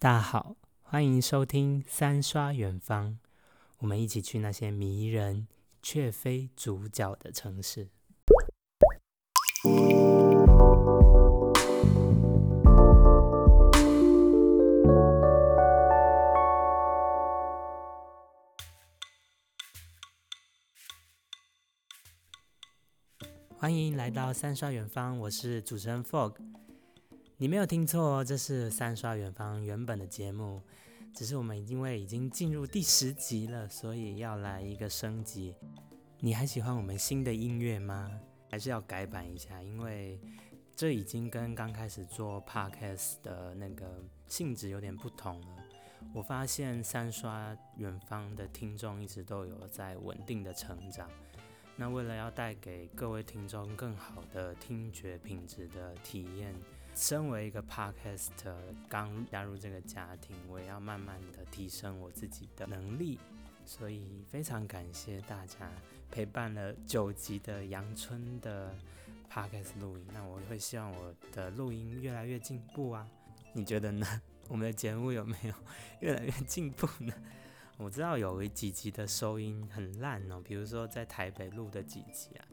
大家好，欢迎收听三刷远方，我们一起去那些迷人却非主角的城市。欢迎来到三刷远方，我是主持人 Fog。你没有听错，这是三刷远方原本的节目，只是我们因为已经进入第十集了，所以要来一个升级。你还喜欢我们新的音乐吗？还是要改版一下？因为这已经跟刚开始做 podcast 的那个性质有点不同了。我发现三刷远方的听众一直都有在稳定的成长。那为了要带给各位听众更好的听觉品质的体验。身为一个 podcast 刚加入这个家庭，我也要慢慢的提升我自己的能力，所以非常感谢大家陪伴了九集的阳春的 podcast 录音。那我会希望我的录音越来越进步啊，你觉得呢？我们的节目有没有越来越进步呢？我知道有几集的收音很烂哦，比如说在台北录的几集啊，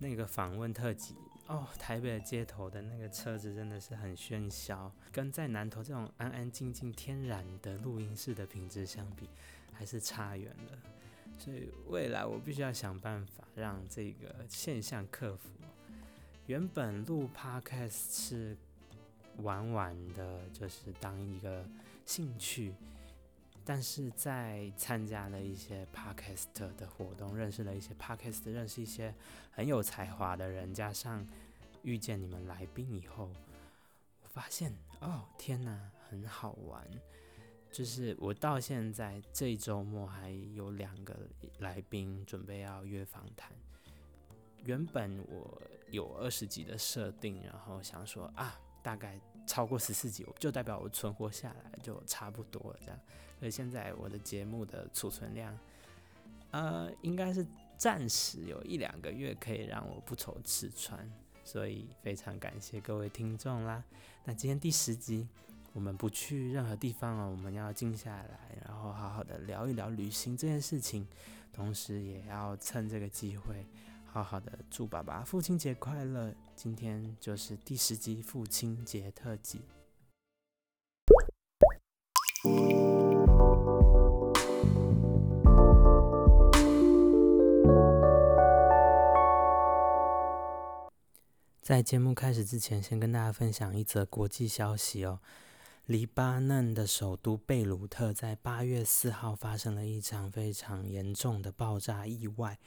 那个访问特辑。哦，台北的街头的那个车子真的是很喧嚣，跟在南头这种安安静静、天然的录音室的品质相比，还是差远了。所以未来我必须要想办法让这个现象克服。原本录 podcast 是玩玩的，就是当一个兴趣，但是在参加了一些 podcast 的活动，认识了一些 podcast，认识一些很有才华的人，加上。遇见你们来宾以后，我发现哦天哪，很好玩。就是我到现在这周末还有两个来宾准备要约访谈。原本我有二十集的设定，然后想说啊，大概超过十四集，就代表我存活下来就差不多这样。所以现在我的节目的储存量，呃，应该是暂时有一两个月可以让我不愁吃穿。所以非常感谢各位听众啦。那今天第十集，我们不去任何地方哦，我们要静下来，然后好好的聊一聊旅行这件事情，同时也要趁这个机会，好好的祝爸爸父亲节快乐。今天就是第十集父亲节特辑。在节目开始之前，先跟大家分享一则国际消息哦。黎巴嫩的首都贝鲁特在八月四号发生了一场非常严重的爆炸意外，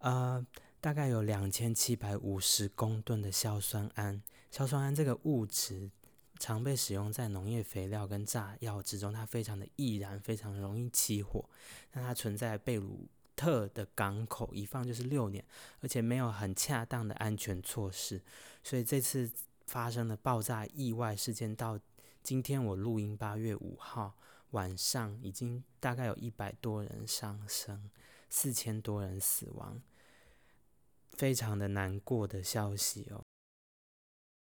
呃，大概有两千七百五十公吨的硝酸铵。硝酸铵这个物质常被使用在农业肥料跟炸药之中，它非常的易燃，非常容易起火。那它存在贝鲁。特的港口一放就是六年，而且没有很恰当的安全措施，所以这次发生的爆炸意外事件到今天我录音八月五号晚上，已经大概有一百多人丧生，四千多人死亡，非常的难过的消息哦。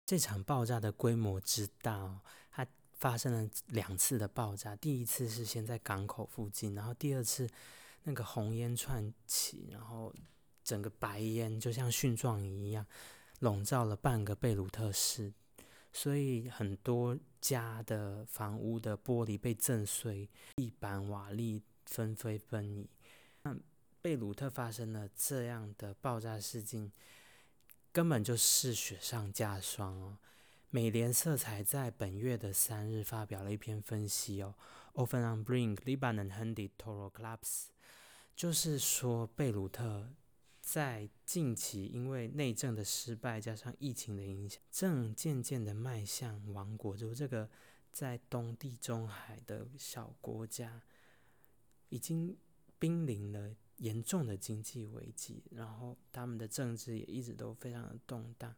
这场爆炸的规模之大，它发生了两次的爆炸，第一次是先在港口附近，然后第二次。那个红烟窜起，然后整个白烟就像蕈状一样笼罩了半个贝鲁特市，所以很多家的房屋的玻璃被震碎，地板瓦砾纷飞奔移。那贝鲁特发生了这样的爆炸事件，根本就是雪上加霜哦。美联色彩在本月的三日发表了一篇分析哦，Often on brink, Lebanon handed total collapse。就是说，贝鲁特在近期因为内政的失败，加上疫情的影响，正渐渐的迈向亡国。就是这个在东地中海的小国家，已经濒临了严重的经济危机，然后他们的政治也一直都非常的动荡，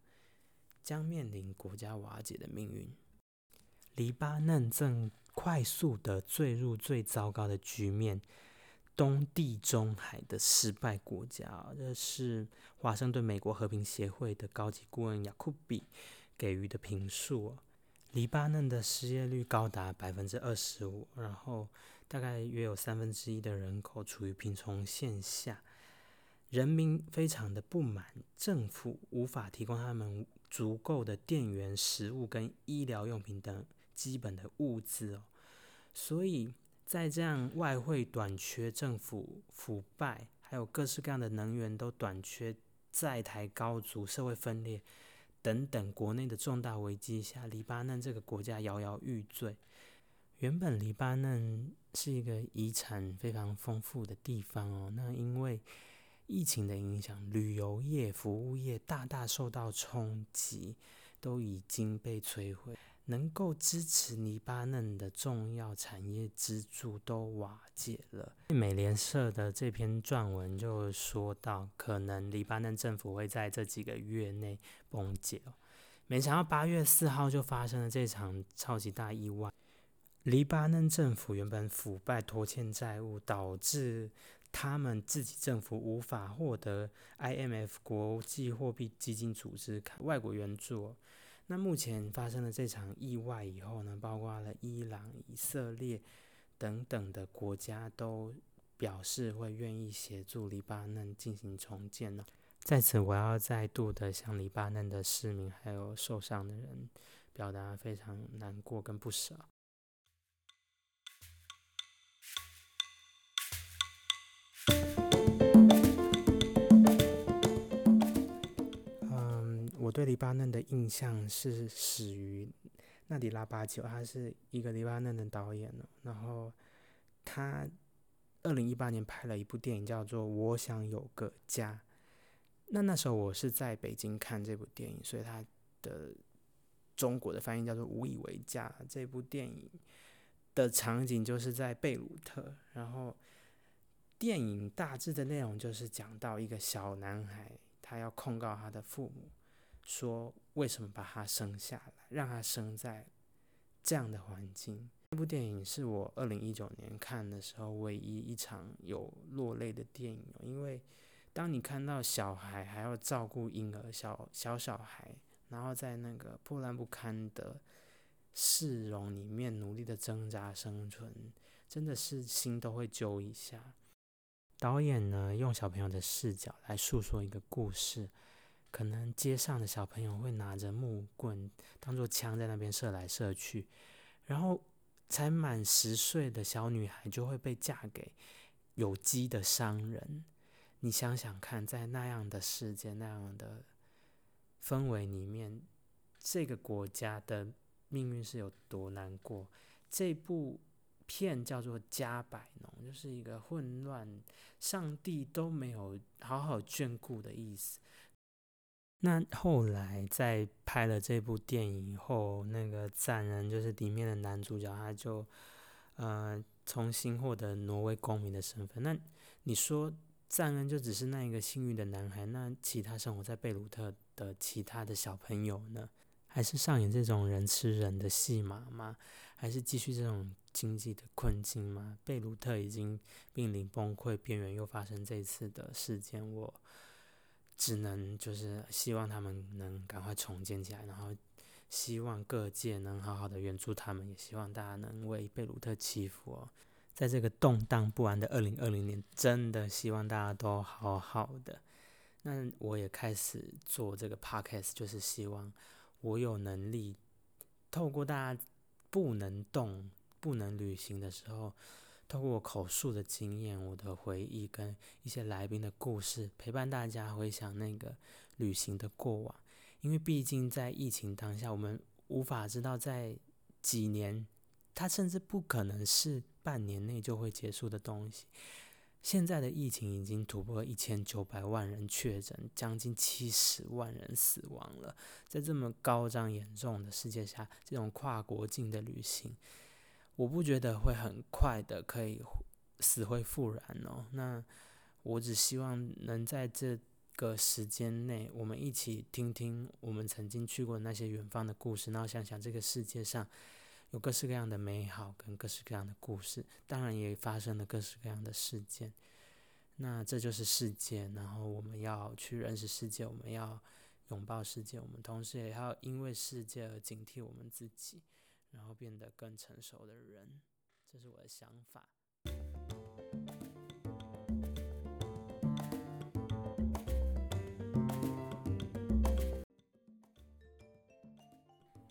将面临国家瓦解的命运。黎巴嫩正快速的坠入最糟糕的局面。东地中海的失败国家，这是华盛顿美国和平协会的高级顾问雅库比给予的评述。黎巴嫩的失业率高达百分之二十五，然后大概约有三分之一的人口处于贫穷线下，人民非常的不满，政府无法提供他们足够的电源、食物跟医疗用品等基本的物资哦，所以在这样外汇短缺、政府腐败，还有各式各样的能源都短缺、在台高筑、社会分裂。等等，国内的重大危机下，黎巴嫩这个国家摇摇欲坠。原本黎巴嫩是一个遗产非常丰富的地方哦，那因为疫情的影响，旅游业、服务业大大受到冲击，都已经被摧毁。能够支持黎巴嫩的重要产业支柱都瓦解了。美联社的这篇撰文就说到，可能黎巴嫩政府会在这几个月内崩解。没想到八月四号就发生了这场超级大意外。黎巴嫩政府原本腐败、拖欠债务，导致他们自己政府无法获得 IMF 国际货币基金组织外国援助。那目前发生了这场意外以后呢，包括了伊朗、以色列等等的国家都表示会愿意协助黎巴嫩进行重建呢。在此，我要再度的向黎巴嫩的市民还有受伤的人表达非常难过跟不舍。我对黎巴嫩的印象是始于纳迪拉巴九，他是一个黎巴嫩的导演。然后他二零一八年拍了一部电影叫做《我想有个家》。那那时候我是在北京看这部电影，所以他的中国的翻译叫做《无以为家》。这部电影的场景就是在贝鲁特，然后电影大致的内容就是讲到一个小男孩，他要控告他的父母。说为什么把他生下来，让他生在这样的环境？这部电影是我二零一九年看的时候唯一一场有落泪的电影。因为当你看到小孩还要照顾婴儿，小小小孩，然后在那个破烂不堪的市容里面努力的挣扎生存，真的是心都会揪一下。导演呢，用小朋友的视角来诉说一个故事。可能街上的小朋友会拿着木棍当做枪在那边射来射去，然后才满十岁的小女孩就会被嫁给有机的商人。你想想看，在那样的世界、那样的氛围里面，这个国家的命运是有多难过？这部片叫做《加百农》，就是一个混乱，上帝都没有好好眷顾的意思。那后来在拍了这部电影以后，那个赞恩就是里面的男主角，他就呃重新获得挪威公民的身份。那你说赞恩就只是那一个幸运的男孩？那其他生活在贝鲁特的其他的小朋友呢？还是上演这种人吃人的戏码吗？还是继续这种经济的困境吗？贝鲁特已经濒临崩溃边缘，又发生这次的事件，我。只能就是希望他们能赶快重建起来，然后希望各界能好好的援助他们，也希望大家能为贝鲁特祈福哦。在这个动荡不安的二零二零年，真的希望大家都好好的。那我也开始做这个 podcast，就是希望我有能力透过大家不能动、不能旅行的时候。透过口述的经验、我的回忆跟一些来宾的故事，陪伴大家回想那个旅行的过往。因为毕竟在疫情当下，我们无法知道在几年，它甚至不可能是半年内就会结束的东西。现在的疫情已经突破一千九百万人确诊，将近七十万人死亡了。在这么高涨严重的世界下，这种跨国境的旅行。我不觉得会很快的可以死灰复燃哦。那我只希望能在这个时间内，我们一起听听我们曾经去过那些远方的故事，然后想想这个世界上有各式各样的美好跟各式各样的故事，当然也发生了各式各样的事件。那这就是世界，然后我们要去认识世界，我们要拥抱世界，我们同时也要因为世界而警惕我们自己，然后变得更成熟的人。这是我的想法。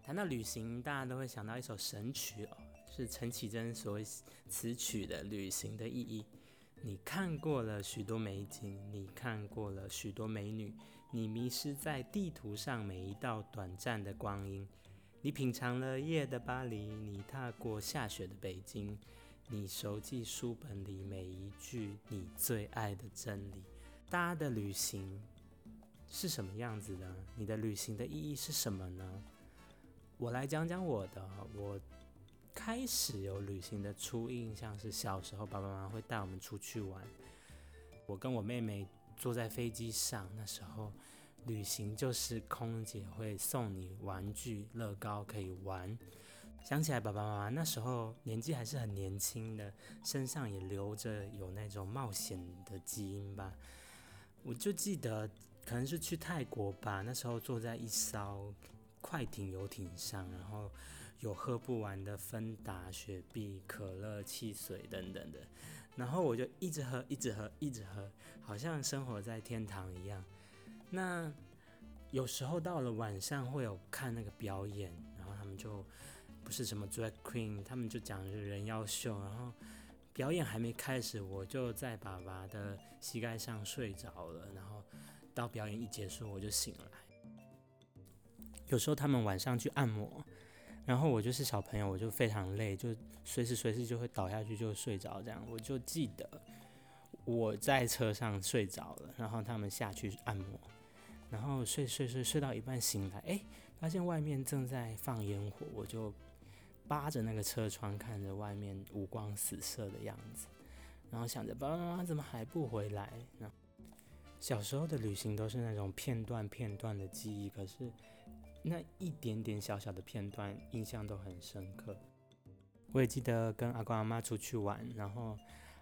谈到旅行，大家都会想到一首神曲哦，是陈绮贞所词曲的《旅行的意义》。你看过了许多美景，你看过了许多美女，你迷失在地图上每一道短暂的光阴，你品尝了夜的巴黎，你踏过下雪的北京，你熟记书本里每一句你最爱的真理。大家的旅行是什么样子的？你的旅行的意义是什么呢？我来讲讲我的。我开始有旅行的初印象是小时候爸爸妈妈会带我们出去玩。我跟我妹妹坐在飞机上，那时候旅行就是空姐会送你玩具乐高可以玩。想起来爸爸妈妈那时候年纪还是很年轻的，身上也留着有那种冒险的基因吧。我就记得可能是去泰国吧，那时候坐在一艘。快艇游艇上，然后有喝不完的芬达、雪碧、可乐、汽水等等的，然后我就一直喝，一直喝，一直喝，好像生活在天堂一样。那有时候到了晚上会有看那个表演，然后他们就不是什么 drag queen，他们就讲人妖秀，然后表演还没开始，我就在爸爸的膝盖上睡着了，然后到表演一结束，我就醒来。有时候他们晚上去按摩，然后我就是小朋友，我就非常累，就随时随地就会倒下去就睡着。这样我就记得我在车上睡着了，然后他们下去按摩，然后睡睡睡睡到一半醒来，哎，发现外面正在放烟火，我就扒着那个车窗看着外面五光十色的样子，然后想着爸爸妈妈怎么还不回来？呢小时候的旅行都是那种片段片段的记忆，可是。那一点点小小的片段，印象都很深刻。我也记得跟阿公阿妈出去玩，然后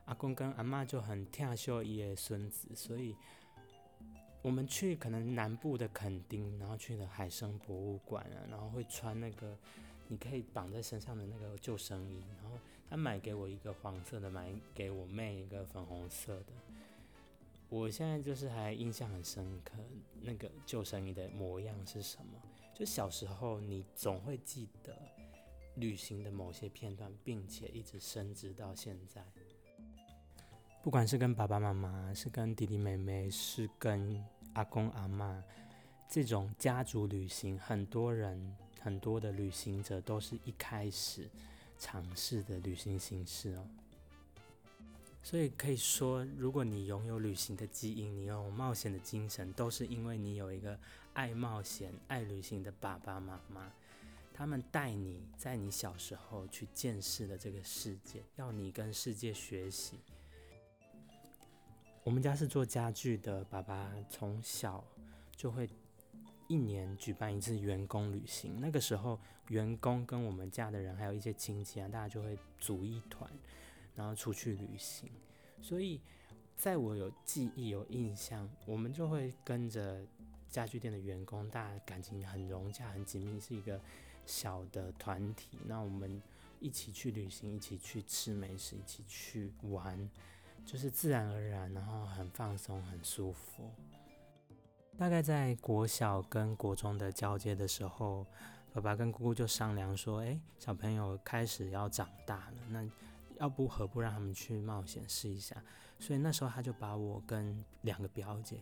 阿公跟阿妈就很跳秀一的孙子，所以我们去可能南部的垦丁，然后去了海生博物馆啊，然后会穿那个你可以绑在身上的那个救生衣，然后他买给我一个黄色的，买给我妹一个粉红色的。我现在就是还印象很深刻，那个救生衣的模样是什么？就小时候你总会记得旅行的某些片段，并且一直深植到现在。不管是跟爸爸妈妈，是跟弟弟妹妹，是跟阿公阿妈，这种家族旅行，很多人很多的旅行者都是一开始尝试的旅行形式哦。所以可以说，如果你拥有旅行的基因，你有冒险的精神，都是因为你有一个爱冒险、爱旅行的爸爸妈妈，他们带你在你小时候去见识了这个世界，要你跟世界学习。我们家是做家具的，爸爸从小就会一年举办一次员工旅行，那个时候员工跟我们家的人还有一些亲戚啊，大家就会组一团。然后出去旅行，所以在我有记忆、有印象，我们就会跟着家具店的员工，大家感情很融洽、很紧密，是一个小的团体。那我们一起去旅行，一起去吃美食，一起去玩，就是自然而然，然后很放松、很舒服。大概在国小跟国中的交接的时候，爸爸跟姑姑就商量说：“哎，小朋友开始要长大了，那……”要不何不让他们去冒险试一下？所以那时候他就把我跟两个表姐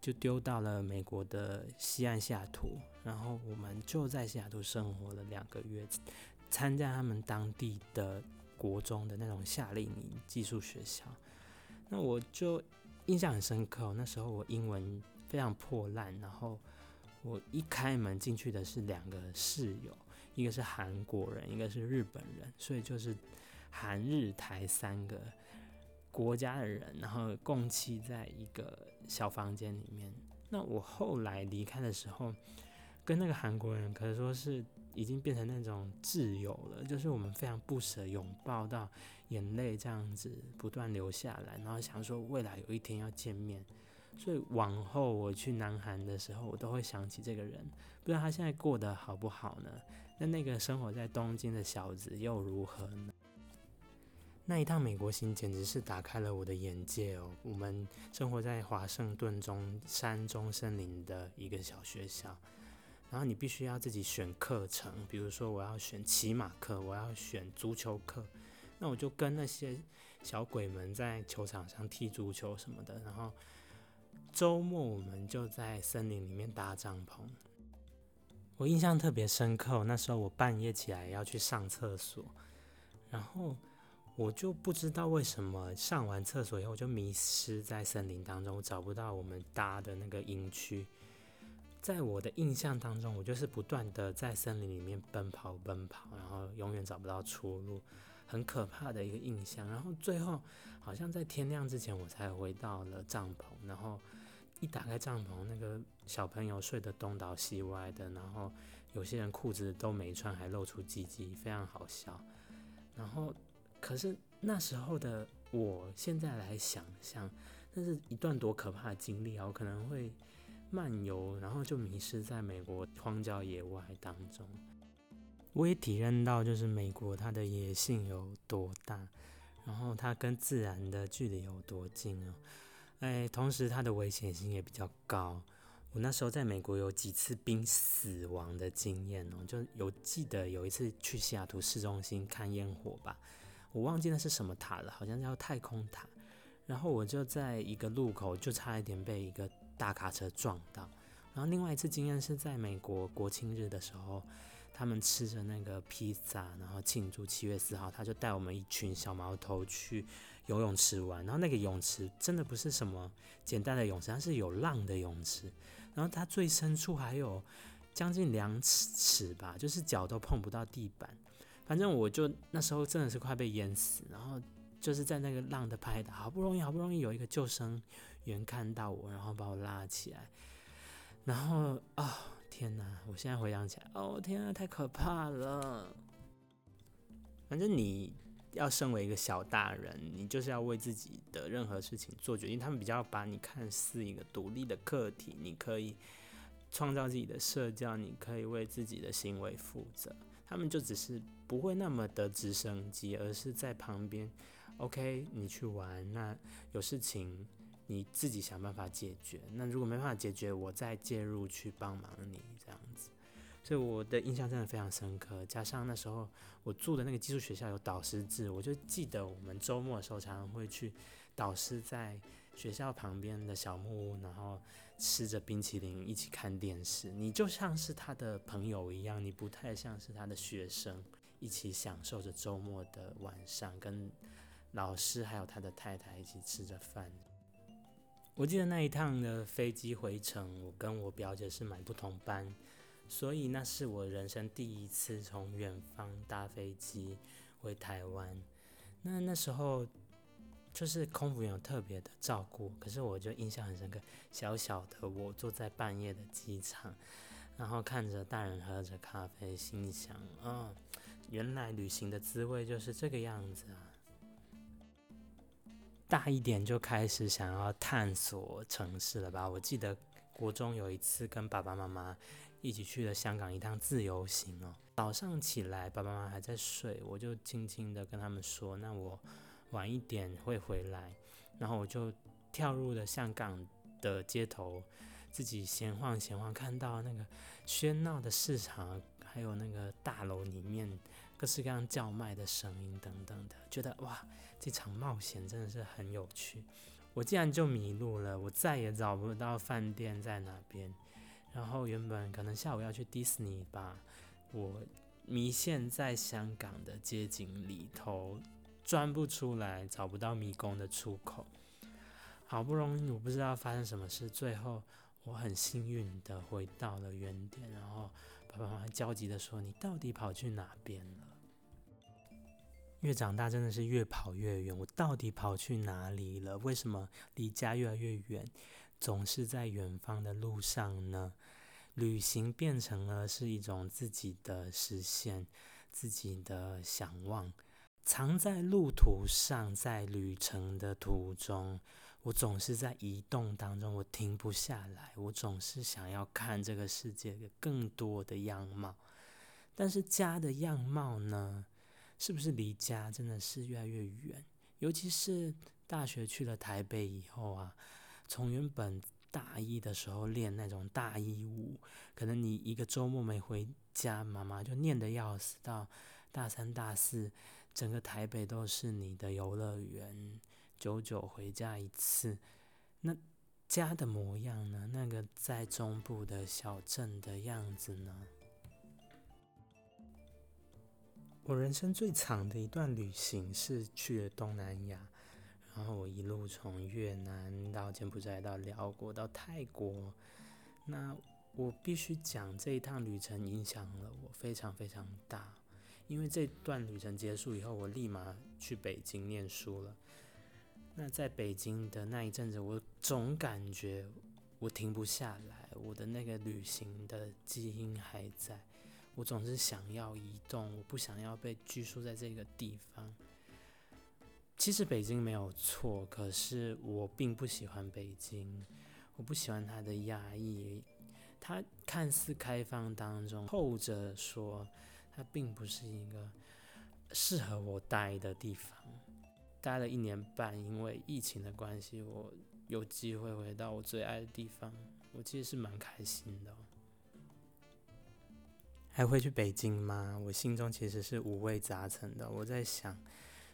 就丢到了美国的西岸西雅图，然后我们就在西雅图生活了两个月，参加他们当地的国中的那种夏令营寄宿学校。那我就印象很深刻，那时候我英文非常破烂，然后我一开门进去的是两个室友，一个是韩国人，一个是日本人，所以就是。韩日台三个国家的人，然后共栖在一个小房间里面。那我后来离开的时候，跟那个韩国人可以说是已经变成那种挚友了，就是我们非常不舍拥抱到眼泪这样子不断流下来，然后想说未来有一天要见面。所以往后我去南韩的时候，我都会想起这个人。不知道他现在过得好不好呢？那那个生活在东京的小子又如何呢？那一趟美国行简直是打开了我的眼界哦。我们生活在华盛顿中山中森林的一个小学校，然后你必须要自己选课程，比如说我要选骑马课，我要选足球课，那我就跟那些小鬼们在球场上踢足球什么的，然后周末我们就在森林里面搭帐篷。我印象特别深刻，那时候我半夜起来要去上厕所，然后我就不知道为什么上完厕所以后就迷失在森林当中，我找不到我们搭的那个营区。在我的印象当中，我就是不断的在森林里面奔跑奔跑，然后永远找不到出路，很可怕的一个印象。然后最后好像在天亮之前，我才回到了帐篷，然后。一打开帐篷，那个小朋友睡得东倒西歪的，然后有些人裤子都没穿，还露出鸡鸡，非常好笑。然后，可是那时候的我，现在来想象，那是一段多可怕的经历啊！我可能会漫游，然后就迷失在美国荒郊野外当中。我也体验到，就是美国它的野性有多大，然后它跟自然的距离有多近啊！哎，同时它的危险性也比较高。我那时候在美国有几次濒死亡的经验哦，就有记得有一次去西雅图市中心看烟火吧，我忘记那是什么塔了，好像叫太空塔。然后我就在一个路口就差一点被一个大卡车撞到。然后另外一次经验是在美国国庆日的时候。他们吃着那个披萨，然后庆祝七月四号，他就带我们一群小毛头去游泳池玩。然后那个泳池真的不是什么简单的泳池，它是有浪的泳池。然后它最深处还有将近两尺尺吧，就是脚都碰不到地板。反正我就那时候真的是快被淹死。然后就是在那个浪的拍打，好不容易好不容易有一个救生员看到我，然后把我拉起来。然后啊。天哪！我现在回想起来，哦天啊，太可怕了。反正你要身为一个小大人，你就是要为自己的任何事情做决定。他们比较把你看似一个独立的个体，你可以创造自己的社交，你可以为自己的行为负责。他们就只是不会那么的直升机，而是在旁边。OK，你去玩，那有事情。你自己想办法解决。那如果没办法解决，我再介入去帮忙你这样子。所以我的印象真的非常深刻。加上那时候我住的那个寄宿学校有导师制，我就记得我们周末的时候常常会去导师在学校旁边的小木屋，然后吃着冰淇淋一起看电视。你就像是他的朋友一样，你不太像是他的学生，一起享受着周末的晚上，跟老师还有他的太太一起吃着饭。我记得那一趟的飞机回程，我跟我表姐是买不同班，所以那是我人生第一次从远方搭飞机回台湾。那那时候就是空服员有特别的照顾，可是我就印象很深刻。小小的我坐在半夜的机场，然后看着大人喝着咖啡，心想：啊，原来旅行的滋味就是这个样子啊。大一点就开始想要探索城市了吧？我记得国中有一次跟爸爸妈妈一起去了香港一趟自由行哦。早上起来，爸爸妈妈还在睡，我就轻轻的跟他们说：“那我晚一点会回来。”然后我就跳入了香港的街头，自己闲晃闲晃，看到那个喧闹的市场，还有那个大楼里面。各式各样叫卖的声音等等的，觉得哇，这场冒险真的是很有趣。我竟然就迷路了，我再也找不到饭店在哪边。然后原本可能下午要去迪士尼吧，我迷陷在香港的街景里头，钻不出来，找不到迷宫的出口。好不容易，我不知道发生什么事，最后我很幸运的回到了原点，然后。爸爸妈妈焦急的说：“你到底跑去哪边了？”越长大真的是越跑越远。我到底跑去哪里了？为什么离家越来越远，总是在远方的路上呢？旅行变成了是一种自己的实现，自己的想望，藏在路途上，在旅程的途中。我总是在移动当中，我停不下来，我总是想要看这个世界的更多的样貌。但是家的样貌呢，是不是离家真的是越来越远？尤其是大学去了台北以后啊，从原本大一的时候练那种大一舞，可能你一个周末没回家，妈妈就念得要死。到大三、大四，整个台北都是你的游乐园。久久回家一次，那家的模样呢？那个在中部的小镇的样子呢？我人生最长的一段旅行是去了东南亚，然后我一路从越南到柬埔寨，到辽国，到泰国。那我必须讲，这一趟旅程影响了我非常非常大，因为这段旅程结束以后，我立马去北京念书了。那在北京的那一阵子，我总感觉我停不下来，我的那个旅行的基因还在，我总是想要移动，我不想要被拘束在这个地方。其实北京没有错，可是我并不喜欢北京，我不喜欢它的压抑，它看似开放当中，后者说它并不是一个适合我待的地方。待了一年半，因为疫情的关系，我有机会回到我最爱的地方，我其实是蛮开心的。还会去北京吗？我心中其实是五味杂陈的。我在想，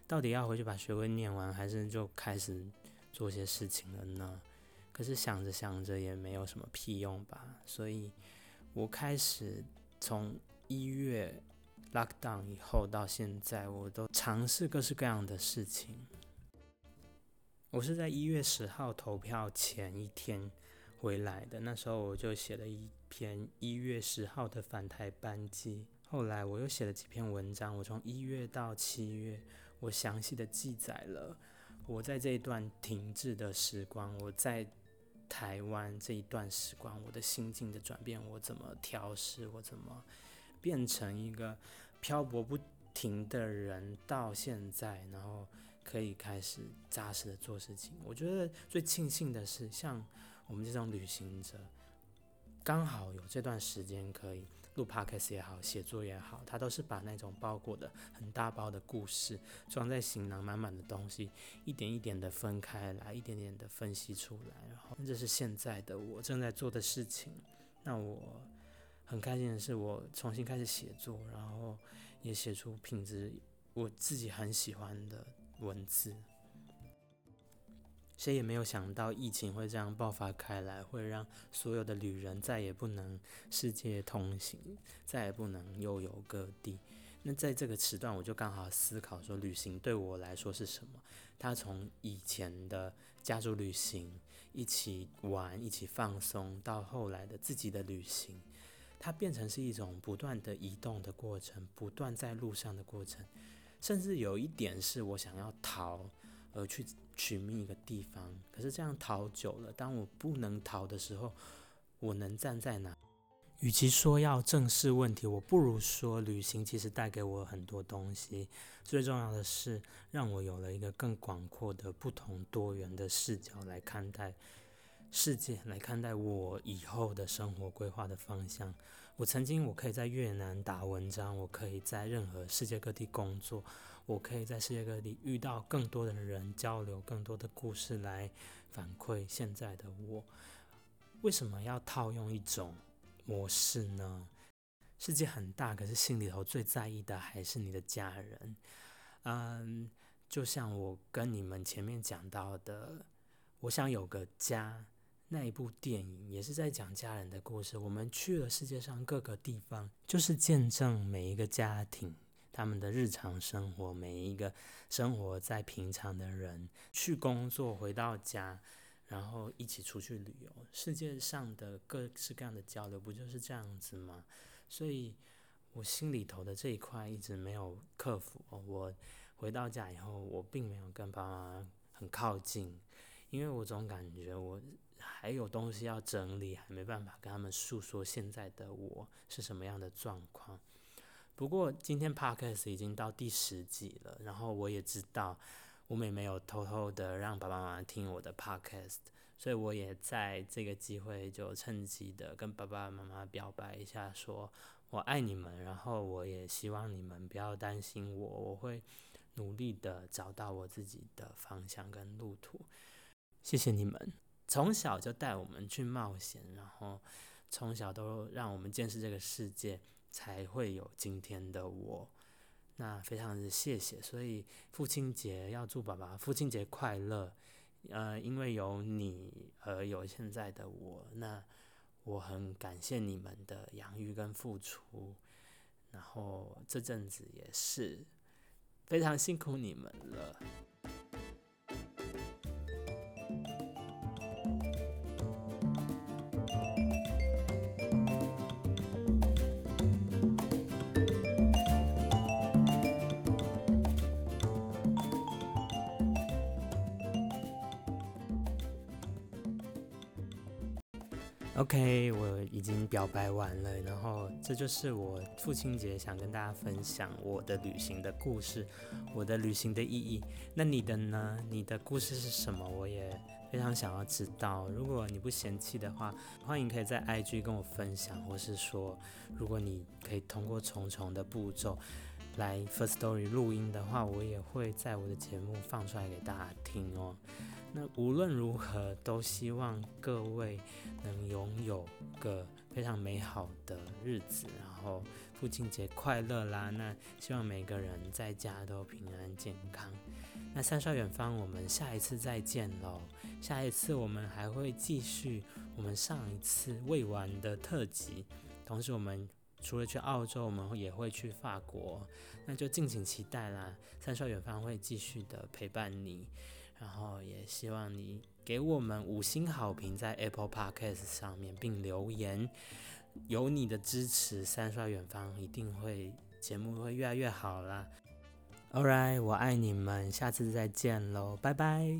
到底要回去把学位念完，还是就开始做些事情了呢？可是想着想着也没有什么屁用吧。所以我开始从一月。lockdown 以后到现在，我都尝试各式各样的事情。我是在一月十号投票前一天回来的，那时候我就写了一篇一月十号的返台班机。后来我又写了几篇文章，我从一月到七月，我详细的记载了我在这一段停滞的时光，我在台湾这一段时光，我的心境的转变，我怎么调试，我怎么变成一个。漂泊不停的人到现在，然后可以开始扎实的做事情。我觉得最庆幸的是，像我们这种旅行者，刚好有这段时间可以录 podcast 也好，写作也好，他都是把那种包裹的很大包的故事装在行囊，满满的东西，一点一点的分开来，一点点的分析出来。然后这是现在的我正在做的事情。那我。很开心的是，我重新开始写作，然后也写出品质我自己很喜欢的文字。谁也没有想到疫情会这样爆发开来，会让所有的旅人再也不能世界通行，再也不能悠游各地。那在这个时段，我就刚好思考说，旅行对我来说是什么？它从以前的家族旅行，一起玩、一起放松，到后来的自己的旅行。它变成是一种不断的移动的过程，不断在路上的过程，甚至有一点是我想要逃而去寻觅一个地方。可是这样逃久了，当我不能逃的时候，我能站在哪？与其说要正视问题，我不如说旅行其实带给我很多东西。最重要的是，让我有了一个更广阔的、不同多元的视角来看待。世界来看待我以后的生活规划的方向。我曾经，我可以在越南打文章，我可以在任何世界各地工作，我可以在世界各地遇到更多的人交流，更多的故事来反馈现在的我。为什么要套用一种模式呢？世界很大，可是心里头最在意的还是你的家人。嗯，就像我跟你们前面讲到的，我想有个家。那一部电影也是在讲家人的故事。我们去了世界上各个地方，就是见证每一个家庭他们的日常生活，每一个生活在平常的人去工作，回到家，然后一起出去旅游。世界上的各式各样的交流，不就是这样子吗？所以我心里头的这一块一直没有克服。我回到家以后，我并没有跟爸妈很靠近，因为我总感觉我。还有东西要整理，还没办法跟他们诉说现在的我是什么样的状况。不过今天 podcast 已经到第十集了，然后我也知道我们也没有偷偷的让爸爸妈妈听我的 podcast，所以我也在这个机会就趁机的跟爸爸妈妈表白一下，说我爱你们，然后我也希望你们不要担心我，我会努力的找到我自己的方向跟路途。谢谢你们，从小就带我们去冒险，然后从小都让我们见识这个世界，才会有今天的我。那非常的谢谢，所以父亲节要祝爸爸父亲节快乐。呃，因为有你而有现在的我，那我很感谢你们的养育跟付出。然后这阵子也是非常辛苦你们了。OK，我已经表白完了，然后这就是我父亲节想跟大家分享我的旅行的故事，我的旅行的意义。那你的呢？你的故事是什么？我也非常想要知道。如果你不嫌弃的话，欢迎可以在 IG 跟我分享，或是说，如果你可以通过重重的步骤来 First Story 录音的话，我也会在我的节目放出来给大家听哦。那无论如何，都希望各位能拥有个非常美好的日子，然后父亲节快乐啦！那希望每个人在家都平安健康。那三少远方，我们下一次再见喽！下一次我们还会继续我们上一次未完的特辑，同时我们除了去澳洲，我们也会去法国，那就敬请期待啦！三刷远方会继续的陪伴你。然后也希望你给我们五星好评在 Apple Podcast 上面，并留言。有你的支持，三刷远方一定会节目会越来越好啦。All right，我爱你们，下次再见喽，拜拜。